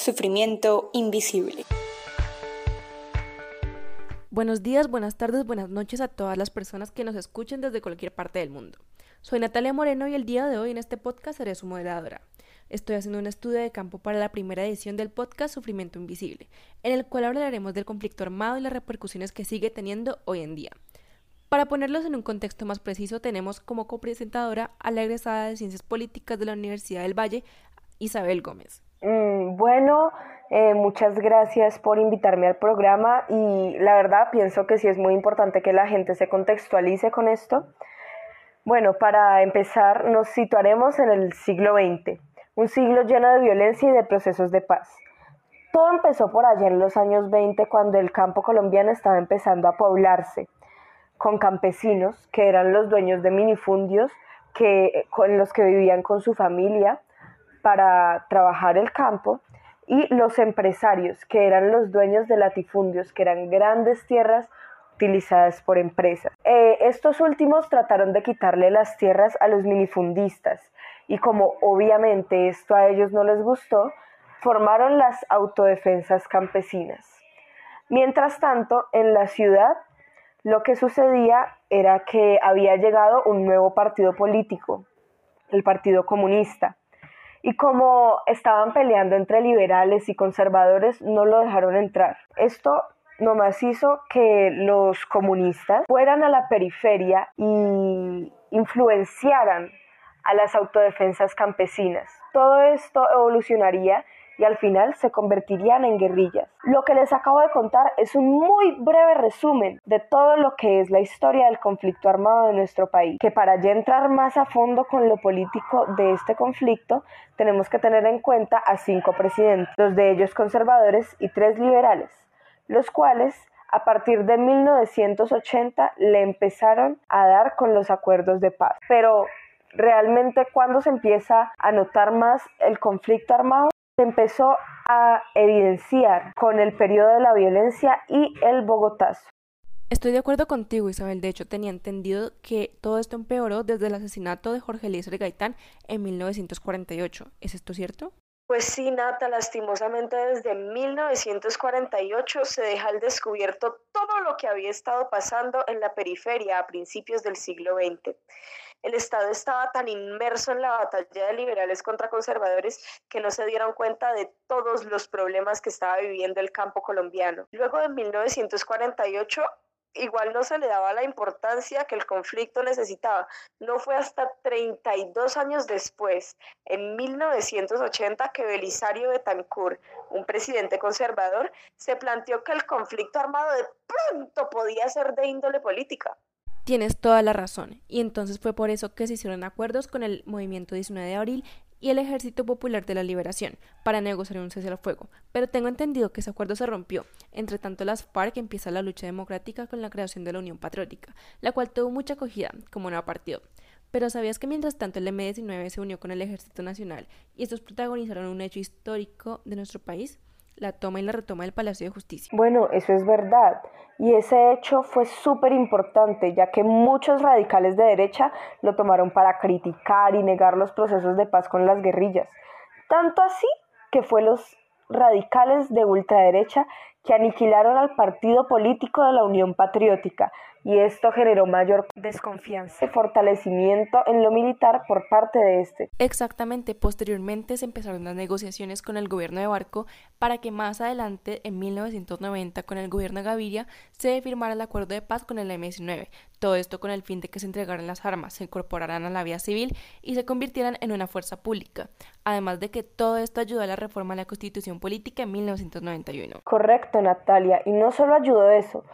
Sufrimiento invisible. Buenos días, buenas tardes, buenas noches a todas las personas que nos escuchen desde cualquier parte del mundo. Soy Natalia Moreno y el día de hoy en este podcast seré su moderadora. Estoy haciendo un estudio de campo para la primera edición del podcast Sufrimiento Invisible, en el cual hablaremos del conflicto armado y las repercusiones que sigue teniendo hoy en día. Para ponerlos en un contexto más preciso, tenemos como copresentadora a la egresada de Ciencias Políticas de la Universidad del Valle, Isabel Gómez. Mm, bueno, eh, muchas gracias por invitarme al programa y la verdad pienso que sí es muy importante que la gente se contextualice con esto. Bueno, para empezar nos situaremos en el siglo XX, un siglo lleno de violencia y de procesos de paz. Todo empezó por allá en los años 20 cuando el campo colombiano estaba empezando a poblarse con campesinos que eran los dueños de minifundios que, con los que vivían con su familia para trabajar el campo y los empresarios, que eran los dueños de latifundios, que eran grandes tierras utilizadas por empresas. Eh, estos últimos trataron de quitarle las tierras a los minifundistas y como obviamente esto a ellos no les gustó, formaron las autodefensas campesinas. Mientras tanto, en la ciudad lo que sucedía era que había llegado un nuevo partido político, el Partido Comunista, y como estaban peleando entre liberales y conservadores, no lo dejaron entrar. Esto nomás hizo que los comunistas fueran a la periferia y influenciaran a las autodefensas campesinas. Todo esto evolucionaría y al final se convertirían en guerrillas. Lo que les acabo de contar es un muy breve resumen de todo lo que es la historia del conflicto armado de nuestro país, que para ya entrar más a fondo con lo político de este conflicto, tenemos que tener en cuenta a cinco presidentes, dos de ellos conservadores y tres liberales, los cuales a partir de 1980 le empezaron a dar con los acuerdos de paz. Pero realmente cuando se empieza a notar más el conflicto armado se empezó a evidenciar con el periodo de la violencia y el Bogotazo. Estoy de acuerdo contigo, Isabel. De hecho, tenía entendido que todo esto empeoró desde el asesinato de Jorge Eliezer Gaitán en 1948. ¿Es esto cierto? Pues sí, Nata, lastimosamente desde 1948 se deja al descubierto todo lo que había estado pasando en la periferia a principios del siglo XX el Estado estaba tan inmerso en la batalla de liberales contra conservadores que no se dieron cuenta de todos los problemas que estaba viviendo el campo colombiano. Luego de 1948 igual no se le daba la importancia que el conflicto necesitaba. No fue hasta 32 años después, en 1980, que Belisario Betancourt, un presidente conservador, se planteó que el conflicto armado de pronto podía ser de índole política. Tienes toda la razón, y entonces fue por eso que se hicieron acuerdos con el Movimiento 19 de Abril y el Ejército Popular de la Liberación para negociar un cese al fuego, pero tengo entendido que ese acuerdo se rompió. Entre tanto, las FARC empieza la lucha democrática con la creación de la Unión Patriótica, la cual tuvo mucha acogida como nuevo partido. Pero ¿sabías que mientras tanto el M-19 se unió con el Ejército Nacional y estos protagonizaron un hecho histórico de nuestro país? La toma y la retoma del Palacio de Justicia. Bueno, eso es verdad. Y ese hecho fue súper importante, ya que muchos radicales de derecha lo tomaron para criticar y negar los procesos de paz con las guerrillas. Tanto así que fue los radicales de ultraderecha que aniquilaron al partido político de la Unión Patriótica, y esto generó mayor desconfianza y fortalecimiento en lo militar por parte de este. Exactamente, posteriormente se empezaron las negociaciones con el gobierno de Barco para que más adelante, en 1990, con el gobierno de Gaviria, se firmara el acuerdo de paz con el M-19. Todo esto con el fin de que se entregaran las armas, se incorporaran a la vía civil y se convirtieran en una fuerza pública. Además de que todo esto ayudó a la reforma de la Constitución Política en 1991. Correcto, Natalia, y no solo ayudó eso,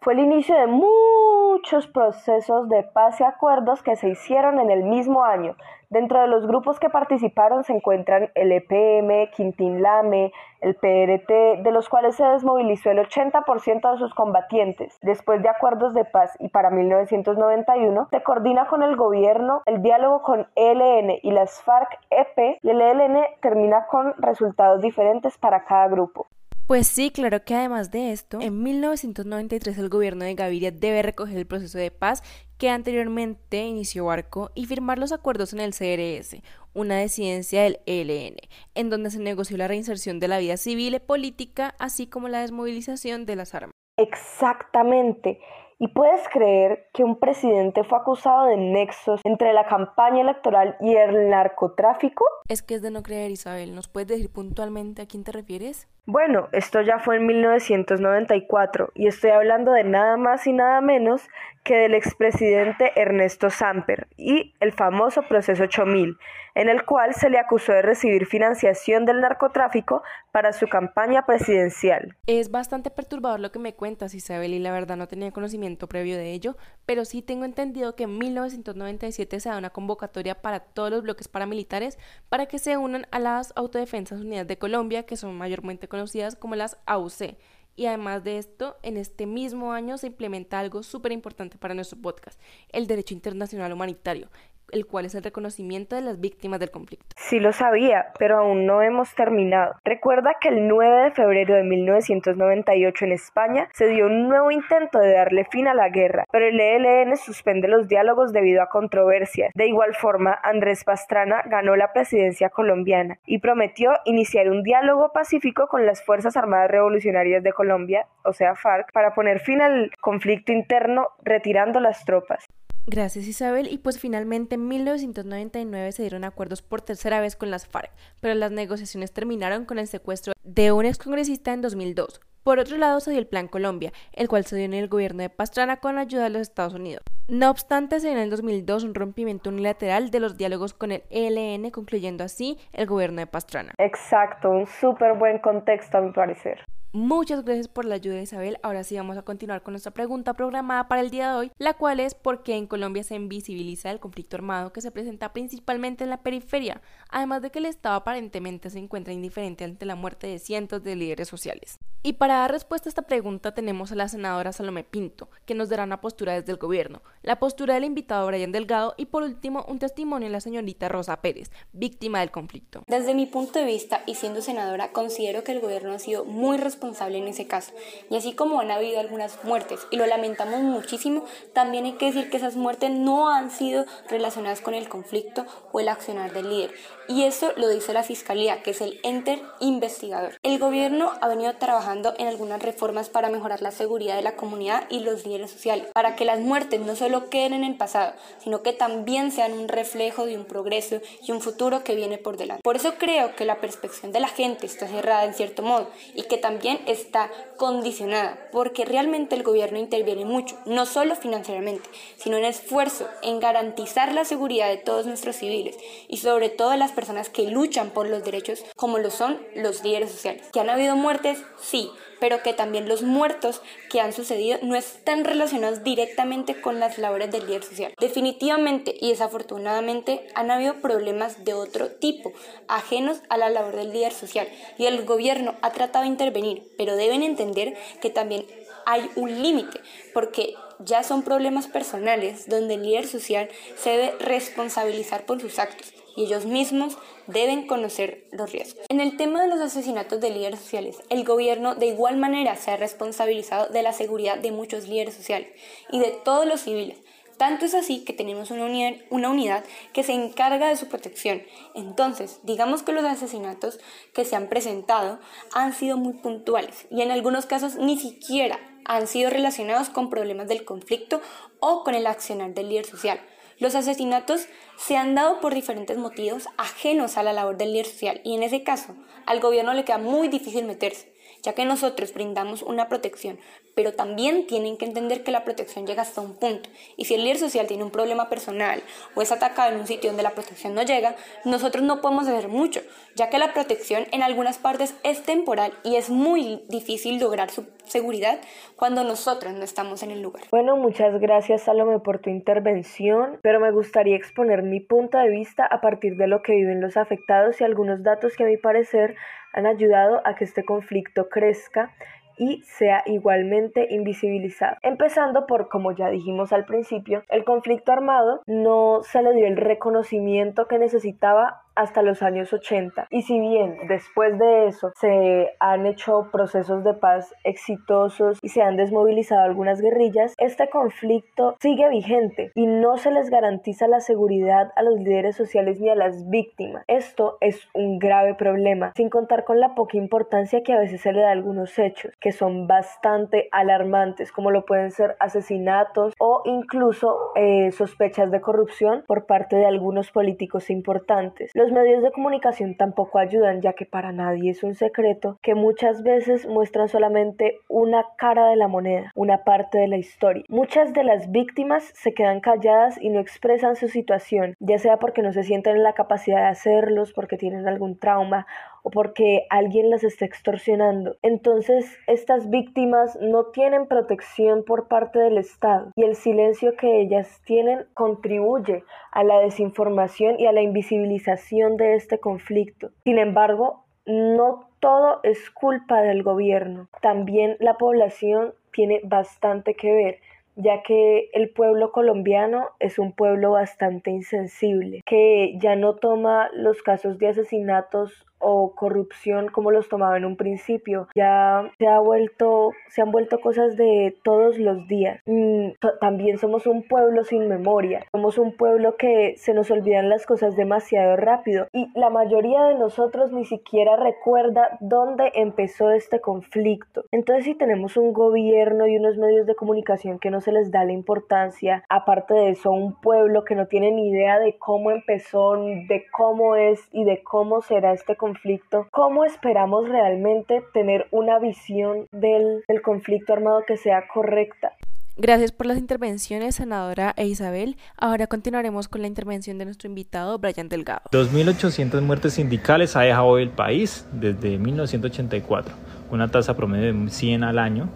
fue el inicio de muchos procesos de paz y acuerdos que se hicieron en el mismo año. Dentro de los grupos que participaron se encuentran el EPM, Quintín Lame, el PRT, de los cuales se desmovilizó el 80% de sus combatientes. Después de acuerdos de paz y para 1991, se coordina con el gobierno el diálogo con ELN y las FARC-EP y el ELN termina con resultados diferentes para cada grupo. Pues sí, claro que además de esto, en 1993 el gobierno de Gaviria debe recoger el proceso de paz que anteriormente inició Barco y firmar los acuerdos en el CRS, una disidencia del ELN, en donde se negoció la reinserción de la vida civil y política, así como la desmovilización de las armas. Exactamente. ¿Y puedes creer que un presidente fue acusado de nexos entre la campaña electoral y el narcotráfico? Es que es de no creer, Isabel. ¿Nos puedes decir puntualmente a quién te refieres? Bueno, esto ya fue en 1994 y estoy hablando de nada más y nada menos que del expresidente Ernesto Samper y el famoso proceso 8000, en el cual se le acusó de recibir financiación del narcotráfico para su campaña presidencial. Es bastante perturbador lo que me cuentas, Isabel, y la verdad no tenía conocimiento previo de ello, pero sí tengo entendido que en 1997 se da una convocatoria para todos los bloques paramilitares para que se unan a las Autodefensas Unidas de Colombia, que son mayormente conocidas como las AUC y además de esto, en este mismo año se implementa algo súper importante para nuestro podcast, el derecho internacional humanitario, el cual es el reconocimiento de las víctimas del conflicto. Sí lo sabía, pero aún no hemos terminado. Recuerda que el 9 de febrero de 1998 en España se dio un nuevo intento de darle fin a la guerra, pero el ELN suspende los diálogos debido a controversias. De igual forma, Andrés Pastrana ganó la presidencia colombiana y prometió iniciar un diálogo pacífico con las Fuerzas Armadas Revolucionarias de Colombia, o sea FARC, para poner fin al conflicto interno retirando las tropas. Gracias Isabel. Y pues finalmente en 1999 se dieron acuerdos por tercera vez con las FARC, pero las negociaciones terminaron con el secuestro de un excongresista en 2002. Por otro lado se dio el Plan Colombia, el cual se dio en el gobierno de Pastrana con ayuda de los Estados Unidos. No obstante, se dio en el 2002 un rompimiento unilateral de los diálogos con el ELN, concluyendo así el gobierno de Pastrana. Exacto, un súper buen contexto a mi parecer. Muchas gracias por la ayuda Isabel. Ahora sí vamos a continuar con nuestra pregunta programada para el día de hoy, la cual es por qué en Colombia se invisibiliza el conflicto armado que se presenta principalmente en la periferia, además de que el Estado aparentemente se encuentra indiferente ante la muerte de cientos de líderes sociales. Y para dar respuesta a esta pregunta tenemos a la senadora Salomé Pinto, que nos dará una postura desde el gobierno, la postura del invitado Brian Delgado y por último un testimonio de la señorita Rosa Pérez, víctima del conflicto. Desde mi punto de vista y siendo senadora, considero que el gobierno ha sido muy responsable en ese caso. Y así como han habido algunas muertes, y lo lamentamos muchísimo, también hay que decir que esas muertes no han sido relacionadas con el conflicto o el accionar del líder. Y eso lo dice la Fiscalía, que es el enter investigador. El gobierno ha venido trabajando en algunas reformas para mejorar la seguridad de la comunidad y los líderes sociales, para que las muertes no solo queden en el pasado, sino que también sean un reflejo de un progreso y un futuro que viene por delante. Por eso creo que la perspectiva de la gente está cerrada en cierto modo y que también está condicionada, porque realmente el gobierno interviene mucho, no solo financieramente, sino en esfuerzo en garantizar la seguridad de todos nuestros civiles y sobre todo las personas que luchan por los derechos como lo son los líderes sociales. ¿Que han habido muertes? Sí, pero que también los muertos que han sucedido no están relacionados directamente con las labores del líder social. Definitivamente y desafortunadamente han habido problemas de otro tipo, ajenos a la labor del líder social, y el gobierno ha tratado de intervenir, pero deben entender que también hay un límite, porque ya son problemas personales donde el líder social se debe responsabilizar por sus actos y ellos mismos deben conocer los riesgos. En el tema de los asesinatos de líderes sociales, el gobierno de igual manera se ha responsabilizado de la seguridad de muchos líderes sociales y de todos los civiles. Tanto es así que tenemos una una unidad que se encarga de su protección. Entonces, digamos que los asesinatos que se han presentado han sido muy puntuales y en algunos casos ni siquiera han sido relacionados con problemas del conflicto o con el accionar del líder social. Los asesinatos se han dado por diferentes motivos ajenos a la labor del líder social y en ese caso al gobierno le queda muy difícil meterse, ya que nosotros brindamos una protección, pero también tienen que entender que la protección llega hasta un punto. Y si el líder social tiene un problema personal o es atacado en un sitio donde la protección no llega, nosotros no podemos hacer mucho, ya que la protección en algunas partes es temporal y es muy difícil lograr su seguridad cuando nosotros no estamos en el lugar. Bueno, muchas gracias Salome por tu intervención, pero me gustaría exponer mi punto de vista a partir de lo que viven los afectados y algunos datos que a mi parecer han ayudado a que este conflicto crezca y sea igualmente invisibilizado. Empezando por, como ya dijimos al principio, el conflicto armado no se le dio el reconocimiento que necesitaba hasta los años 80. Y si bien después de eso se han hecho procesos de paz exitosos y se han desmovilizado algunas guerrillas, este conflicto sigue vigente y no se les garantiza la seguridad a los líderes sociales ni a las víctimas. Esto es un grave problema, sin contar con la poca importancia que a veces se le da a algunos hechos, que son bastante alarmantes, como lo pueden ser asesinatos o incluso eh, sospechas de corrupción por parte de algunos políticos importantes. Medios de comunicación tampoco ayudan, ya que para nadie es un secreto que muchas veces muestran solamente una cara de la moneda, una parte de la historia. Muchas de las víctimas se quedan calladas y no expresan su situación, ya sea porque no se sienten en la capacidad de hacerlos, porque tienen algún trauma porque alguien las está extorsionando. Entonces, estas víctimas no tienen protección por parte del Estado y el silencio que ellas tienen contribuye a la desinformación y a la invisibilización de este conflicto. Sin embargo, no todo es culpa del gobierno. También la población tiene bastante que ver ya que el pueblo colombiano es un pueblo bastante insensible, que ya no toma los casos de asesinatos o corrupción como los tomaba en un principio. Ya se ha vuelto, se han vuelto cosas de todos los días. Mm, también somos un pueblo sin memoria. Somos un pueblo que se nos olvidan las cosas demasiado rápido y la mayoría de nosotros ni siquiera recuerda dónde empezó este conflicto. Entonces si tenemos un gobierno y unos medios de comunicación que no se les da la importancia, aparte de eso un pueblo que no tiene ni idea de cómo empezó, de cómo es y de cómo será este conflicto conflicto, ¿cómo esperamos realmente tener una visión del, del conflicto armado que sea correcta? Gracias por las intervenciones, senadora e Isabel. Ahora continuaremos con la intervención de nuestro invitado, Brian Delgado. 2.800 muertes sindicales ha dejado hoy el país desde 1984, una tasa promedio de 100 al año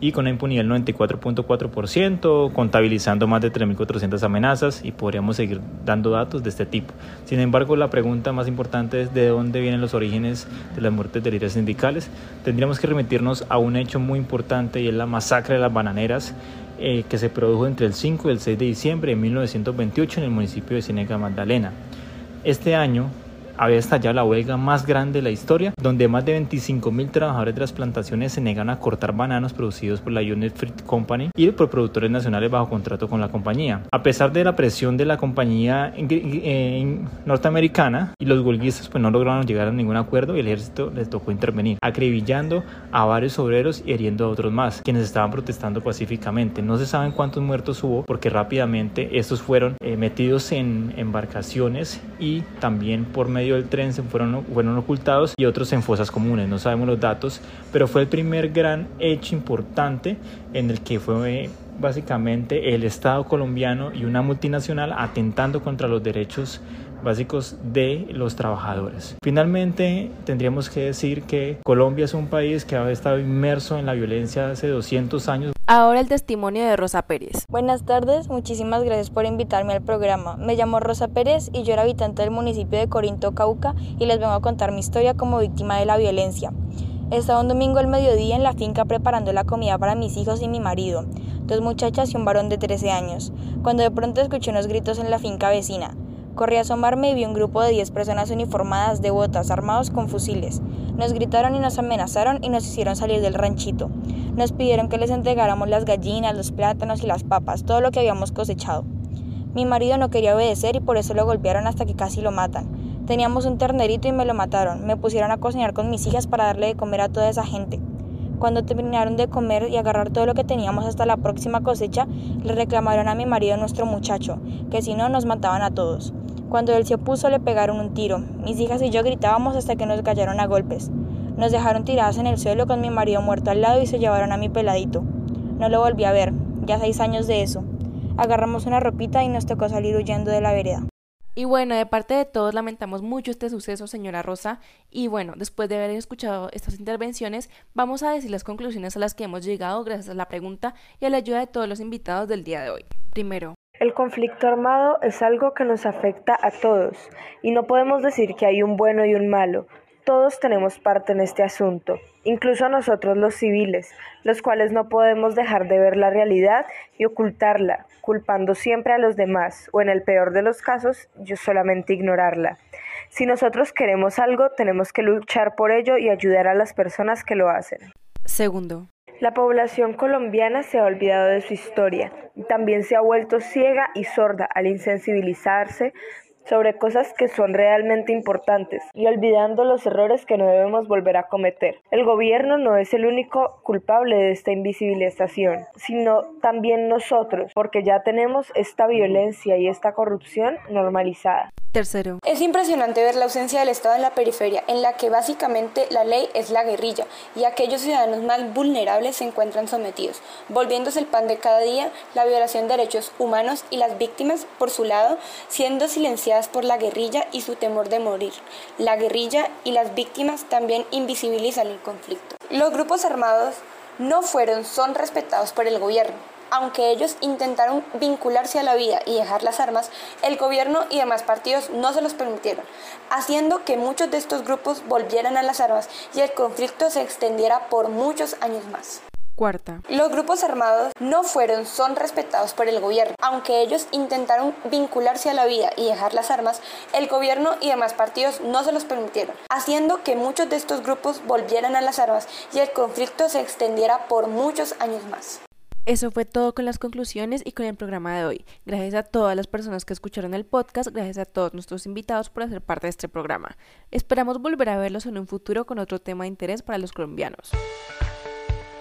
y con una impunidad del 94.4%, contabilizando más de 3.400 amenazas y podríamos seguir dando datos de este tipo. Sin embargo, la pregunta más importante es de dónde vienen los orígenes de las muertes de líderes sindicales. Tendríamos que remitirnos a un hecho muy importante y es la masacre de las bananeras eh, que se produjo entre el 5 y el 6 de diciembre de 1928 en el municipio de Cienega Magdalena. Este año había estallado la huelga más grande de la historia, donde más de 25 mil trabajadores de las plantaciones se negan a cortar bananos producidos por la United Fruit Company y por productores nacionales bajo contrato con la compañía. A pesar de la presión de la compañía norteamericana y los huelguistas pues no lograron llegar a ningún acuerdo y el ejército les tocó intervenir, acribillando a varios obreros y heriendo a otros más, quienes estaban protestando pacíficamente. No se saben cuántos muertos hubo porque rápidamente estos fueron eh, metidos en embarcaciones y también por medio del tren se fueron, fueron ocultados y otros en fosas comunes. No sabemos los datos, pero fue el primer gran hecho importante en el que fue básicamente el Estado colombiano y una multinacional atentando contra los derechos básicos de los trabajadores. Finalmente, tendríamos que decir que Colombia es un país que ha estado inmerso en la violencia hace 200 años. Ahora el testimonio de Rosa Pérez. Buenas tardes, muchísimas gracias por invitarme al programa. Me llamo Rosa Pérez y yo era habitante del municipio de Corinto, Cauca, y les vengo a contar mi historia como víctima de la violencia. Estaba un domingo al mediodía en la finca preparando la comida para mis hijos y mi marido, dos muchachas y un varón de 13 años, cuando de pronto escuché unos gritos en la finca vecina. Corrí a asomarme y vi un grupo de 10 personas uniformadas de botas, armados con fusiles. Nos gritaron y nos amenazaron y nos hicieron salir del ranchito. Nos pidieron que les entregáramos las gallinas, los plátanos y las papas, todo lo que habíamos cosechado. Mi marido no quería obedecer y por eso lo golpearon hasta que casi lo matan. Teníamos un ternerito y me lo mataron. Me pusieron a cocinar con mis hijas para darle de comer a toda esa gente. Cuando terminaron de comer y agarrar todo lo que teníamos hasta la próxima cosecha, le reclamaron a mi marido nuestro muchacho, que si no nos mataban a todos. Cuando él se opuso le pegaron un tiro. Mis hijas y yo gritábamos hasta que nos cayeron a golpes. Nos dejaron tiradas en el suelo con mi marido muerto al lado y se llevaron a mi peladito. No lo volví a ver, ya seis años de eso. Agarramos una ropita y nos tocó salir huyendo de la vereda. Y bueno, de parte de todos lamentamos mucho este suceso, señora Rosa. Y bueno, después de haber escuchado estas intervenciones, vamos a decir las conclusiones a las que hemos llegado gracias a la pregunta y a la ayuda de todos los invitados del día de hoy. Primero, el conflicto armado es algo que nos afecta a todos y no podemos decir que hay un bueno y un malo. Todos tenemos parte en este asunto, incluso nosotros los civiles, los cuales no podemos dejar de ver la realidad y ocultarla, culpando siempre a los demás o en el peor de los casos, yo solamente ignorarla. Si nosotros queremos algo, tenemos que luchar por ello y ayudar a las personas que lo hacen. Segundo, la población colombiana se ha olvidado de su historia y también se ha vuelto ciega y sorda al insensibilizarse sobre cosas que son realmente importantes y olvidando los errores que no debemos volver a cometer. El gobierno no es el único culpable de esta invisibilización, sino también nosotros, porque ya tenemos esta violencia y esta corrupción normalizada. Tercero. Es impresionante ver la ausencia del Estado en la periferia, en la que básicamente la ley es la guerrilla y aquellos ciudadanos más vulnerables se encuentran sometidos, volviéndose el pan de cada día la violación de derechos humanos y las víctimas, por su lado, siendo silenciadas por la guerrilla y su temor de morir. La guerrilla y las víctimas también invisibilizan el conflicto. Los grupos armados no fueron, son respetados por el gobierno aunque ellos intentaron vincularse a la vida y dejar las armas, el gobierno y demás partidos no se los permitieron, haciendo que muchos de estos grupos volvieran a las armas y el conflicto se extendiera por muchos años más. Cuarta. Los grupos armados no fueron, son respetados por el gobierno. Aunque ellos intentaron vincularse a la vida y dejar las armas, el gobierno y demás partidos no se los permitieron, haciendo que muchos de estos grupos volvieran a las armas y el conflicto se extendiera por muchos años más. Eso fue todo con las conclusiones y con el programa de hoy. Gracias a todas las personas que escucharon el podcast, gracias a todos nuestros invitados por hacer parte de este programa. Esperamos volver a verlos en un futuro con otro tema de interés para los colombianos.